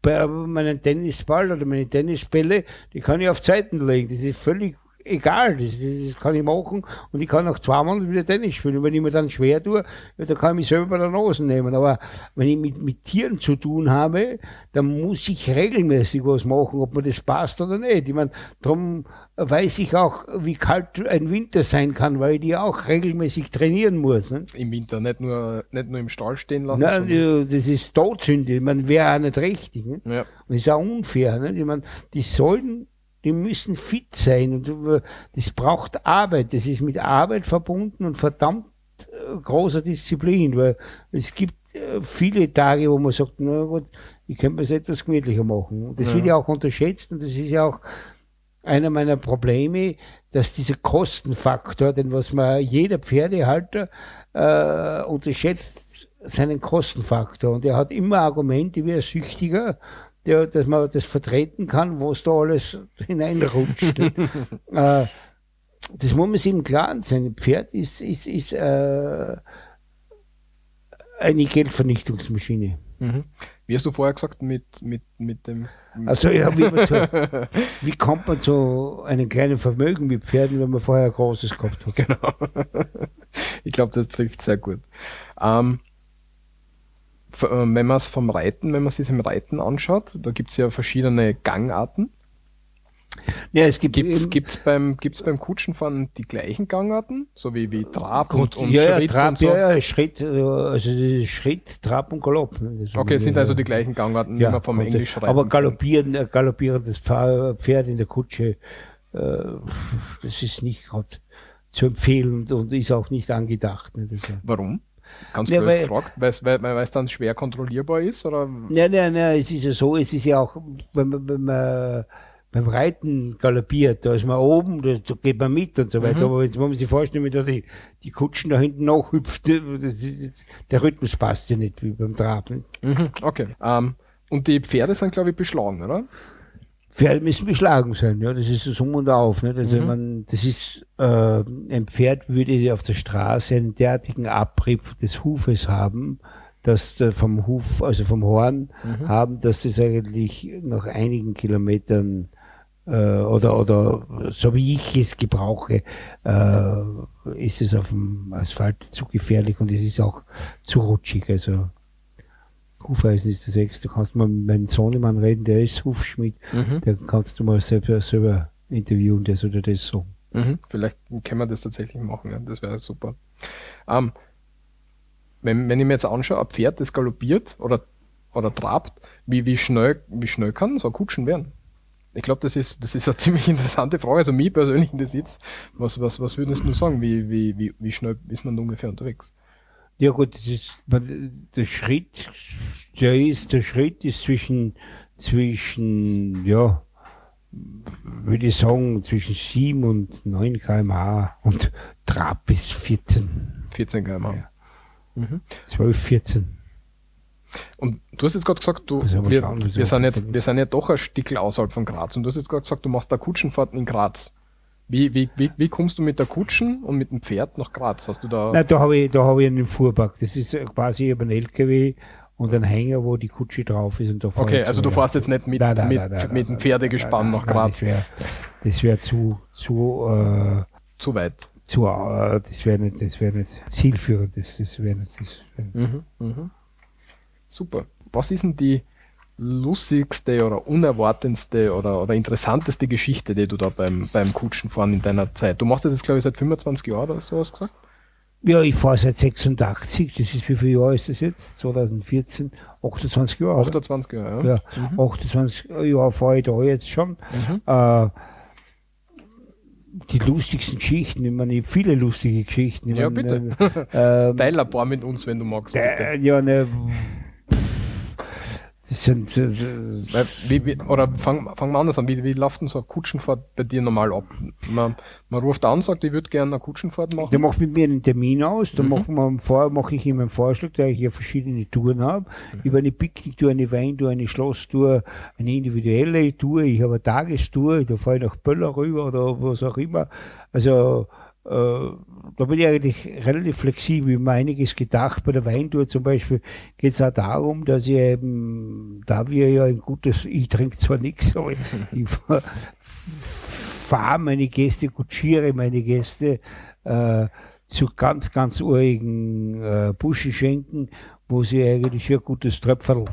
meinen Tennisball oder meine Tennisbälle, die kann ich auf Zeiten legen. Das ist völlig egal, das, das, kann ich machen und ich kann auch zweimal wieder Tennis spielen. Und wenn ich mir dann schwer tue, ja, dann kann ich mich selber bei der Nase nehmen. Aber wenn ich mit, mit Tieren zu tun habe, dann muss ich regelmäßig was machen, ob mir das passt oder nicht. Ich meine, darum weiß ich auch, wie kalt ein Winter sein kann, weil ich die auch regelmäßig trainieren muss. Ne? Im Winter, nicht nur, nicht nur im Stall stehen lassen. Nein, das ist Todsünde. Ich meine, wäre auch nicht richtig. Ne? Ja. Und das ist auch unfair. Ne? Ich meine, die sollen die müssen fit sein und das braucht Arbeit. Das ist mit Arbeit verbunden und verdammt äh, großer Disziplin, weil es gibt äh, viele Tage, wo man sagt, na gut, ich könnte mir es etwas gemütlicher machen. Und das Ja. wird ja auch unterschätzt und das ist ja auch einer meiner Probleme, dass dieser Kostenfaktor, den was man jeder Pferdehalter äh, unterschätzt, seinen Kostenfaktor. Und er hat immer Argumente wie ein Süchtiger, der, dass man das vertreten kann, was da alles hineinrutscht. äh, das muss man sich im Klaren sein. Ein Pferd ist, ist, ist äh, eine Geldvernichtungsmaschine. Mhm. Wie hast du vorher gesagt, mit, mit, mit dem. Also ja, wie, so, wie kommt man zu einem kleinen Vermögen mit Pferden, wenn man vorher ein großes gehabt hat? Genau. ich glaube, das trifft sehr gut. Ähm, äh, wenn man es vom Reiten, wenn man sich im Reiten anschaut, da gibt es ja verschiedene Gangarten. Ja, es gibt Gibt es eben- gibt's beim, gibt's beim Kutschenfahren die gleichen Gangarten? So wie, wie Trab und, und ja, ja, Schritt Trab, und so? ja, ja, Schritt, äh, also Schritt, Trab und Galopp. ne, Okay, es sind ja- also die gleichen Gangarten, wie man vom äh, Englisch reiten Aber galoppieren, äh, galoppierendes Pferd in der Kutsche, äh, das ist nicht gerade zu empfehlen und, ist auch nicht angedacht. Ne, ja. Warum? Ganz Ja, blöd gefragt, weil weil es dann schwer kontrollierbar ist? Oder? Nein, nein, nein, es ist ja so, es ist ja auch, wenn man, wenn man beim Reiten galoppiert, da ist man oben, da, da geht man mit und so weiter. Mhm. Aber jetzt muss man sich vorstellen, wenn da die, die Kutschen da hinten nachhüpft, das, der Rhythmus passt ja nicht wie beim Trab. Nicht? Mhm, okay. Ähm, und die Pferde sind, glaube ich, beschlagen, oder? Pferde müssen beschlagen sein, ja, das ist das Um und Auf. Nicht? Also Mhm. man, das ist, äh, ein Pferd würde auf der Straße einen derartigen Abrieb des Hufes haben, dass der vom Huf, also vom Horn Mhm. haben, dass das eigentlich nach einigen Kilometern äh, oder, oder so wie ich es gebrauche, äh, ist es auf dem Asphalt zu gefährlich und es ist auch zu rutschig. Also Hufeisen ist das Sechste. Du kannst mal mit meinem Sohnemann reden, der ist Hufschmied. Mhm. Der kannst du mal selber, selber interviewen, der soll dir das so. Mhm. Vielleicht können wir das tatsächlich machen, ja. das wäre super. Ähm, wenn, wenn ich mir jetzt anschaue, ein Pferd, das galoppiert oder, oder trabt, wie, wie, schnell, wie schnell kann so ein Kutschen werden? Ich glaube, das ist, das ist eine ziemlich interessante Frage. Also mir persönlich interessiert was, was, was würdest du sagen? Wie, wie, wie, wie schnell ist man ungefähr unterwegs? Ja gut, das ist, man, der Schritt, der ist, der Schritt ist zwischen, zwischen, ja, würde ich sagen, zwischen 7 und 9 kmh und Trab bis 14, 14 km/h. Ja. Mhm. 12, 14. Und du hast jetzt gerade gesagt, du, wir, schauen, wir, sind jetzt, wir sind ja doch ein Stückel außerhalb von Graz. Und du hast jetzt gerade gesagt, du machst da Kutschenfahrten in Graz. Wie, wie, wie, wie kommst du mit der Kutschen und mit dem Pferd nach Graz? Hast du da. Nein, da habe ich, da habe ich einen Fuhrpark. Das ist quasi eben ein LKW und ein Hänger, wo die Kutsche drauf ist und da okay, also so, du fährst jetzt nicht mit, Nein, nein, mit, nein, nein, mit dem nein, Pferdegespann nein, nach nein, Graz. Das wäre wär zu, zu, äh, Zu weit. zu, äh, das wäre nicht, das wäre nicht zielführend. Das, das wäre nicht, das wär nicht. Mhm, mhm. Super. Was ist denn die lustigste oder unerwartendste oder, oder interessanteste Geschichte, die du da beim, beim Kutschenfahren in deiner Zeit? Du machst das jetzt, glaube ich, seit 25 Jahren oder so, hast du gesagt? Ja, ich fahre seit 86. Das ist, wie viel Jahre ist das jetzt? 2014? 28 Jahre. oder? 28 Jahre, ja. Ja, 28 Jahre fahre ich da jetzt schon. Mhm. Äh, die lustigsten Geschichten, ich meine, ich hab viele lustige Geschichten. Ich Ja, meine, Äh, ähm, Teil ein paar mit uns, wenn du magst. bitte. äh, ja, ne, das sind, äh, Weil, wie, wie, oder fangen fang wir anders an, wie, wie läuft denn so eine Kutschenfahrt bei dir normal ab? Man, man ruft an, sagt, ich würde gerne eine Kutschenfahrt machen. Der macht mit mir einen Termin aus, dann Mhm. machen wir mache ich ihm einen Vorschlag, da ich ja verschiedene Touren habe. Mhm. Über eine Picknicktour, eine Weintour, eine Schlosstour, eine individuelle Tour, ich habe eine Tagestour, da fahre ich nach Böller rüber oder was auch immer. Also da bin ich eigentlich relativ flexibel. Mir einiges gedacht. Bei der Weintour zum Beispiel geht es auch darum, dass ich eben, da wir ja ein gutes, ich trinke zwar nichts, aber ich, ich fahre meine Gäste, kutschiere meine Gäste äh, zu ganz, ganz urigen äh, Buschenschenken, wo sie eigentlich ein gutes Tröpferl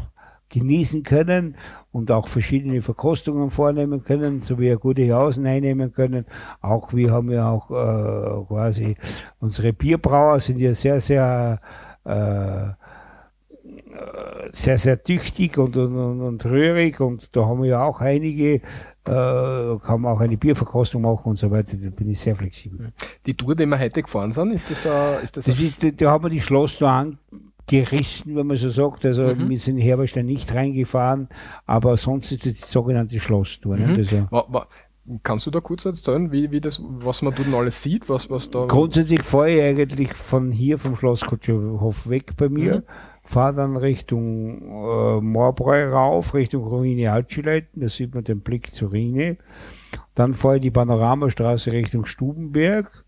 genießen können und auch verschiedene Verkostungen vornehmen können, sowie eine gute Jausen einnehmen können. Auch wir haben ja auch äh, quasi unsere Bierbrauer sind ja sehr, sehr äh, sehr, sehr tüchtig und, und, und, rührig und da haben wir ja auch einige, äh, kann man auch eine Bierverkostung machen und so weiter, da bin ich sehr flexibel. Die Tour, die wir heute gefahren sind, ist das, äh, ist das, Das ist, da, da haben wir die Schloss da gerissen, wenn man so sagt. Also Mhm. wir sind in Herberstein nicht reingefahren, aber sonst ist es die sogenannte Schlosstour. Ne? Mhm. Also, Wa- wa- kannst du da kurz erzählen, wie, wie das, was man dort alles sieht, was, was da. Grundsätzlich fahre ich eigentlich von hier vom Schlosskutscherhof weg bei mir, Mhm. fahre dann Richtung äh, Moorbräu rauf, Richtung Ruine Altschileiten, da sieht man den Blick zur Rhine. Dann fahre ich die Panoramastraße Richtung Stubenberg,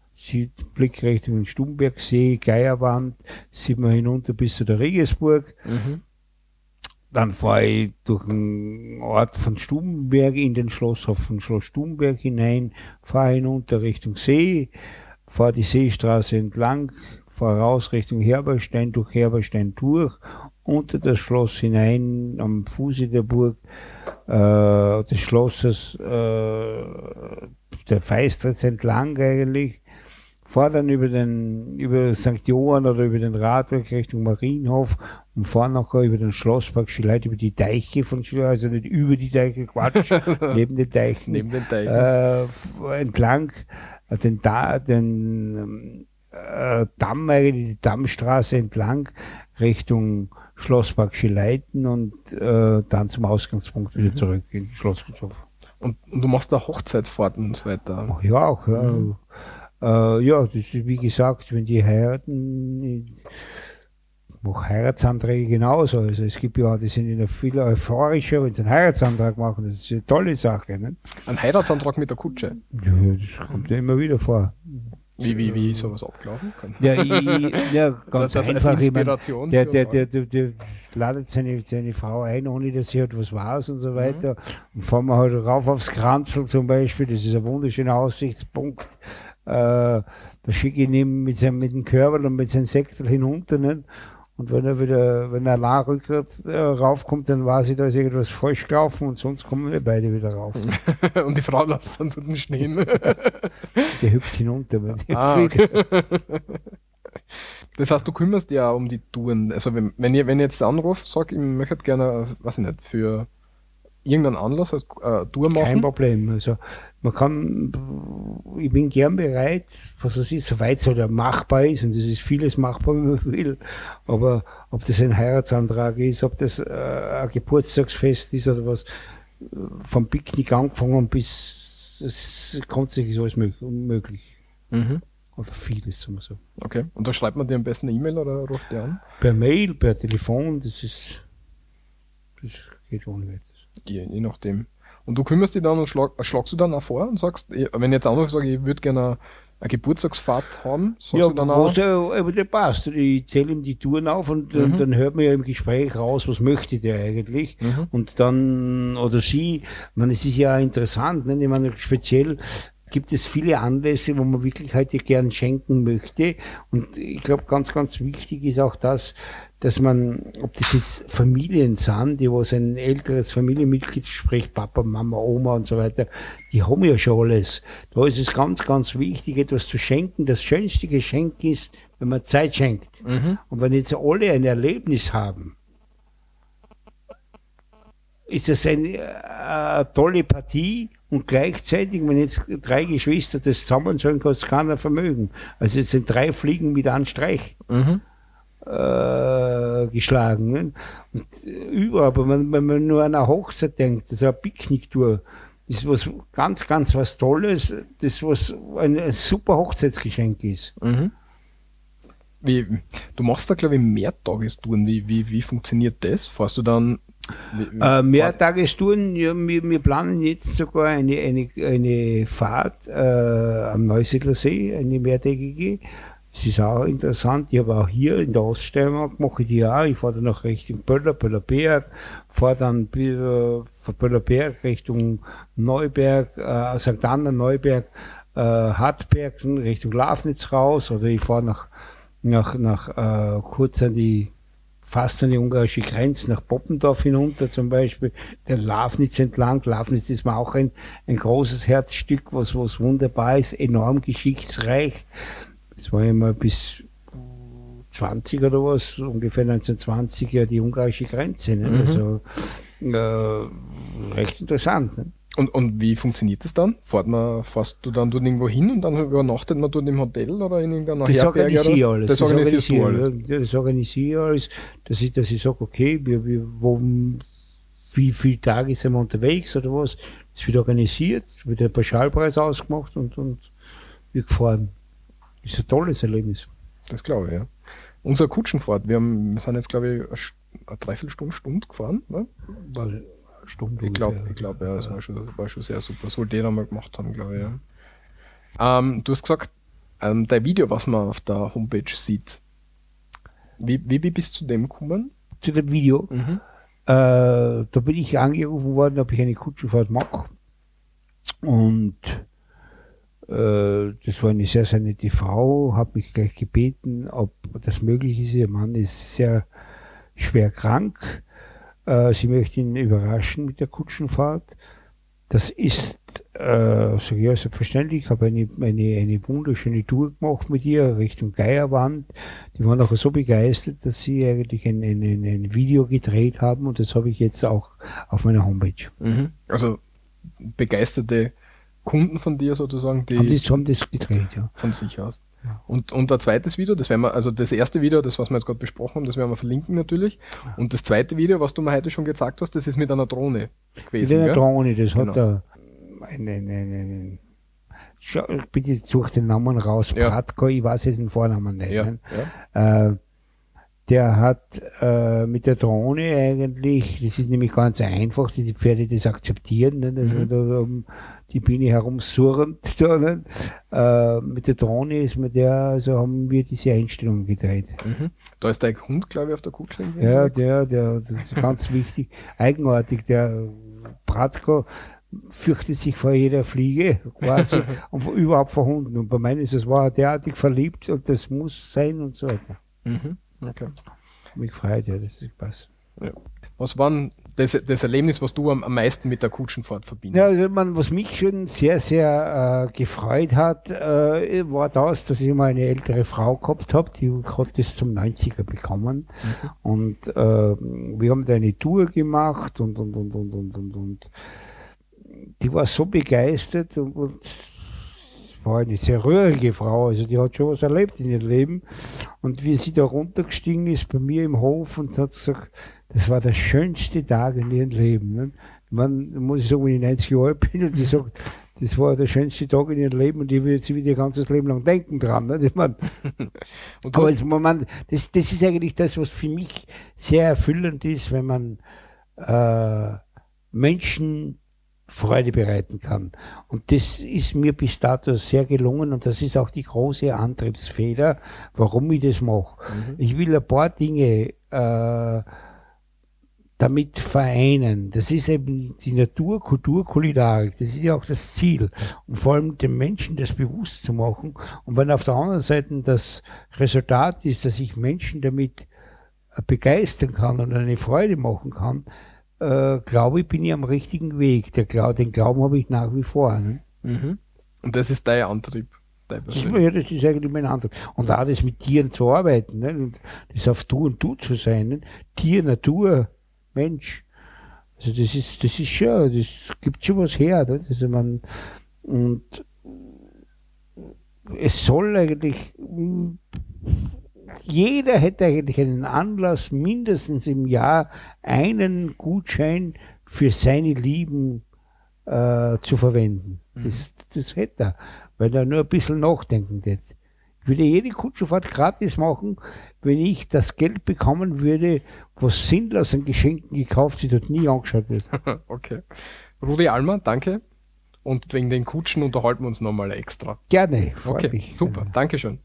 Blick Richtung Stubenbergsee, Geierwand, sieht man hinunter bis zu der Regensburg. Mhm. Dann fahre ich durch den Ort von Stubenberg in den Schlosshof von Schloss Stubenberg hinein, fahre hinunter Richtung See, fahre die Seestraße entlang, fahre raus Richtung Herberstein, durch Herberstein durch, unter das Schloss hinein, am Fuße der Burg äh, des Schlosses, äh, der Feistritz entlang eigentlich, dann über den, über St. Johann oder über den Radweg Richtung Marienhof und fahre nachher über den Schlosspark Schileit, über die Deiche von Schileit, also nicht über die Deiche, Quatsch, neben den Deichen Neben den Teichen. äh, entlang äh, den, da, den ähm, äh, Damm, eigentlich die Dammstraße entlang Richtung Schlosspark Schileiten und äh, dann zum Ausgangspunkt wieder zurück in Schlosshof. Und, und du machst da Hochzeitsfahrten und so weiter. Ach ja, auch. Ja. Äh, ja, das ist wie gesagt, wenn die heiraten, mache Heiratsanträge genauso. Also es gibt ja, die sind ja viel euphorischer, wenn sie einen Heiratsantrag machen. Das ist eine tolle Sache. Ne? Ein Heiratsantrag mit der Kutsche. Ja, das kommt ja immer wieder vor. Wie, wie, wie ist sowas abgelaufen? Ja, ich, ja ganz Das als einfach. Inspiration der, der, der, der, der ladet seine, seine Frau ein, ohne dass sie halt was weiß und so weiter. Und fahren wir halt rauf aufs Kranzel zum Beispiel. Das ist ein wunderschöner Aussichtspunkt. Äh, da schicke ich ihn mit, seinem, mit dem Körper und mit seinem Sektel hinunter. Nicht? Und wenn er wieder, wenn er allein rückwärts äh, raufkommt, dann weiß ich, da ist irgendwas falsch gelaufen und sonst kommen wir beide wieder rauf. und die Frau lässt dann dort stehen. Der hüpft hinunter. Wenn die Ah, fliegt. Das heißt, du kümmerst dich ja um die Touren. Also wenn, wenn ihr, wenn ihr jetzt anruft, sag, ich möchte gerne, weiß ich nicht, für irgendeinen Anlass eine äh, Tour machen. Kein Problem. Also man kann, ich bin gern bereit, was es ist, soweit es halt machbar ist, und es ist vieles machbar, wenn man will. Aber ob das ein Heiratsantrag ist, ob das äh, ein Geburtstagsfest ist oder was, vom Picknick angefangen bis es grundsätzlich ist alles möglich. Mhm. Oder vieles, sagen wir so. Okay. Und da schreibt man dir am besten eine E-Mail oder ruft dir an? Per Mail, per Telefon, das ist, das geht ohne weiteres. Je, je nachdem. Und du kümmerst dich dann und schlag, schlagst du dann auch vor und sagst, eh, wenn ich jetzt anrufe, sage ich, würde gerne eine Geburtstagsfahrt haben, sagst ja, du dann auch. ja aber der passt. Ich zähle ihm die Touren auf und, Mhm. dann hört man ja im Gespräch raus, was möchte der eigentlich. Mhm. Und dann, oder sie, ich meine, es ist ja interessant, ne? ich meine, speziell gibt es viele Anlässe, wo man wirklich heute gern schenken möchte. Und ich glaube, ganz, ganz wichtig ist auch das, dass man, ob das jetzt Familien sind, die was ein älteres Familienmitglied spricht, Papa, Mama, Oma und so weiter, die haben ja schon alles. Da ist es ganz, ganz wichtig, etwas zu schenken. Das schönste Geschenk ist, wenn man Zeit schenkt. Mhm. Und wenn jetzt alle ein Erlebnis haben, ist das eine, äh, eine tolle Partie und gleichzeitig, wenn jetzt drei Geschwister das zusammen sollen, kann es keiner vermögen. Also es sind drei Fliegen mit einem Streich Mhm. äh, geschlagen. Ne? Und äh, überall, aber wenn, wenn man nur an eine Hochzeit denkt, das ist eine Picknicktour, das ist was ganz, ganz was Tolles, das was ein, ein super Hochzeitsgeschenk ist. Mhm. Wie, du machst da, glaube ich, Mehrtagestouren. Wie, wie, wie funktioniert das? Fährst du dann. Äh, Mehrtagestouren, ja, wir, wir planen jetzt sogar eine, eine, eine Fahrt äh, am Neusiedler See, eine mehrtägige. Das ist auch interessant. Ich habe auch hier in der Oststeiermark mache ich die auch. Ich fahre dann nach Richtung Böller, Böllerberg, fahre dann äh, von Böllerberg Richtung Neuberg, äh, St. Anna, Neuberg, äh, Hartberg Richtung Lafnitz raus oder ich fahre nach, nach, nach äh, kurz an die fast an die ungarische Grenze nach Poppendorf hinunter zum Beispiel, der Lafnitz entlang. Lafnitz ist mir auch ein, ein großes Herzstück, was, was wunderbar ist, enorm geschichtsreich. Das war mal bis 20 oder was, ungefähr 1920 ja die ungarische Grenze. Ne? Mhm. Also äh, recht interessant. Ne? Und, und wie funktioniert das dann? Fahrt man, fährst du dann dort irgendwo hin und dann übernachtet man dort im Hotel oder in irgendeiner Das Herberge organisiere ich oder? alles. Das organisierst du organisiere alles. ja, Das organisiere alles, dass ich, dass ich sage, okay, wir, wir, wo, wie viele Tage sind wir unterwegs oder was. Das wird organisiert, wird ein Pauschalpreis ausgemacht und, und wir gefahren. Das ist ein tolles Erlebnis. Das glaube ich, ja. Unsere Kutschenfahrt, wir, haben, wir sind jetzt, glaube ich, eine Dreiviertelstunde, Stunde gefahren. Ne? Stunde Ich glaube, ich glaube, ja, das war schon, war schon sehr super. Das wollte jeder mal gemacht haben, glaube ich, ja. Ähm, du hast gesagt, ähm, dein Video, was man auf der Homepage sieht, wie, wie, bist du zu dem gekommen? Zu dem Video. Mhm. Äh, da bin ich angerufen worden, ob ich eine Kutschenfahrt mache. Und äh, das war eine sehr, sehr nette Frau, hat mich gleich gebeten, ob das möglich ist. Ihr Mann ist sehr schwer krank. Äh, sie möchte ihn überraschen mit der Kutschenfahrt. Das ist, äh, ich, ja, selbstverständlich. Ich habe eine, eine, eine wunderschöne Tour gemacht mit ihr Richtung Geierwand. Die waren auch so begeistert, dass sie eigentlich ein, ein, ein, ein Video gedreht haben und das habe ich jetzt auch auf meiner Homepage. Mhm. Also begeisterte Kunden von dir sozusagen, die, Haben, das, haben das gedreht, ja. von sich aus. Ja. Und, und ein zweites Video, das werden wir, also das erste Video, das was wir jetzt gerade besprochen haben, das werden wir verlinken natürlich. Und das zweite Video, was du mir heute schon gezeigt hast, das ist mit einer Drohne Mit gewesen. einer gell? Drohne, das Genau. hat er ein, ein, ein, ein, Schau, bitte such den Namen raus. Bratko, ich weiß jetzt den Vornamen nicht. Ne? Äh, der hat äh, mit der Drohne eigentlich, das ist nämlich ganz einfach, die Pferde das akzeptieren, ne, dass Mhm. da um die Biene herumsurrend. Da, ne? äh, mit der Drohne ist mir der, also haben wir diese Einstellung gedreht. Mhm. Da ist dein Hund, glaube ich, auf der Kutsche. irgendwie Ja, der, der, das ist ganz wichtig, eigenartig, der Bratko fürchtet sich vor jeder Fliege quasi und überhaupt vor Hunden. Und bei meinen ist es, war er derartig verliebt und das muss sein und so weiter. Mhm. Okay. Mich freut, ja, das ist passt. Was war denn das, das Erlebnis, was du am, am meisten mit der Kutschenfahrt Ja, verbindest? also man, was mich schon sehr, sehr äh, gefreut hat, äh, war das, dass ich mal eine ältere Frau gehabt habe, die hat das zum 90er bekommen. Und äh, wir haben da eine Tour gemacht und, und, und, und, und, und, und die war so begeistert und, und war eine sehr rührige Frau, also die hat schon was erlebt in ihrem Leben. Und wie sie da runtergestiegen ist bei mir im Hof und hat gesagt, das war der schönste Tag in ihrem Leben. Ne? Man muss ich sagen, wenn ich 90 Jahre alt bin und die sagt, das war der schönste Tag in ihrem Leben und die wird sie wieder ihr ganzes Leben lang denken dran. Ne? Ich mein, aber es, man, das, das ist eigentlich das, was für mich sehr erfüllend ist, wenn man äh, Menschen Freude bereiten kann. Und das ist mir bis dato sehr gelungen und das ist auch die große Antriebsfeder, warum ich das mache. Mhm. Ich will ein paar Dinge äh, damit vereinen. Das ist eben die Natur, Kultur, Kulinarik. Das ist ja auch das Ziel. Und vor allem den Menschen das bewusst zu machen. Und wenn auf der anderen Seite das Resultat ist, dass ich Menschen damit äh, begeistern kann und eine Freude machen kann, äh, glaube ich, bin ich am richtigen Weg. Der Glau den Glauben habe ich nach wie vor. Ne? mhm. Und das ist dein Antrieb. Dein ja, das ist eigentlich mein Antrieb. Und auch das mit Tieren zu arbeiten, ne? und das auf Du und Du zu sein. Ne? Tier, Natur, Mensch. Also das ist, das ist schon, das gibt schon was her. Ne? Also man, und es soll eigentlich, jeder hätte eigentlich einen Anlass, mindestens im Jahr einen Gutschein für seine Lieben äh, zu verwenden. Das, das hätte er, weil er nur ein bisschen nachdenken wird. Ich würde jede Kutschenfahrt gratis machen, wenn ich das Geld bekommen würde, was sinnlos an Geschenken gekauft wird und nie angeschaut wird. okay. Rudi Almer, danke. Und wegen den Kutschen unterhalten wir uns nochmal extra. Gerne, Okay, mich. super. Dankeschön.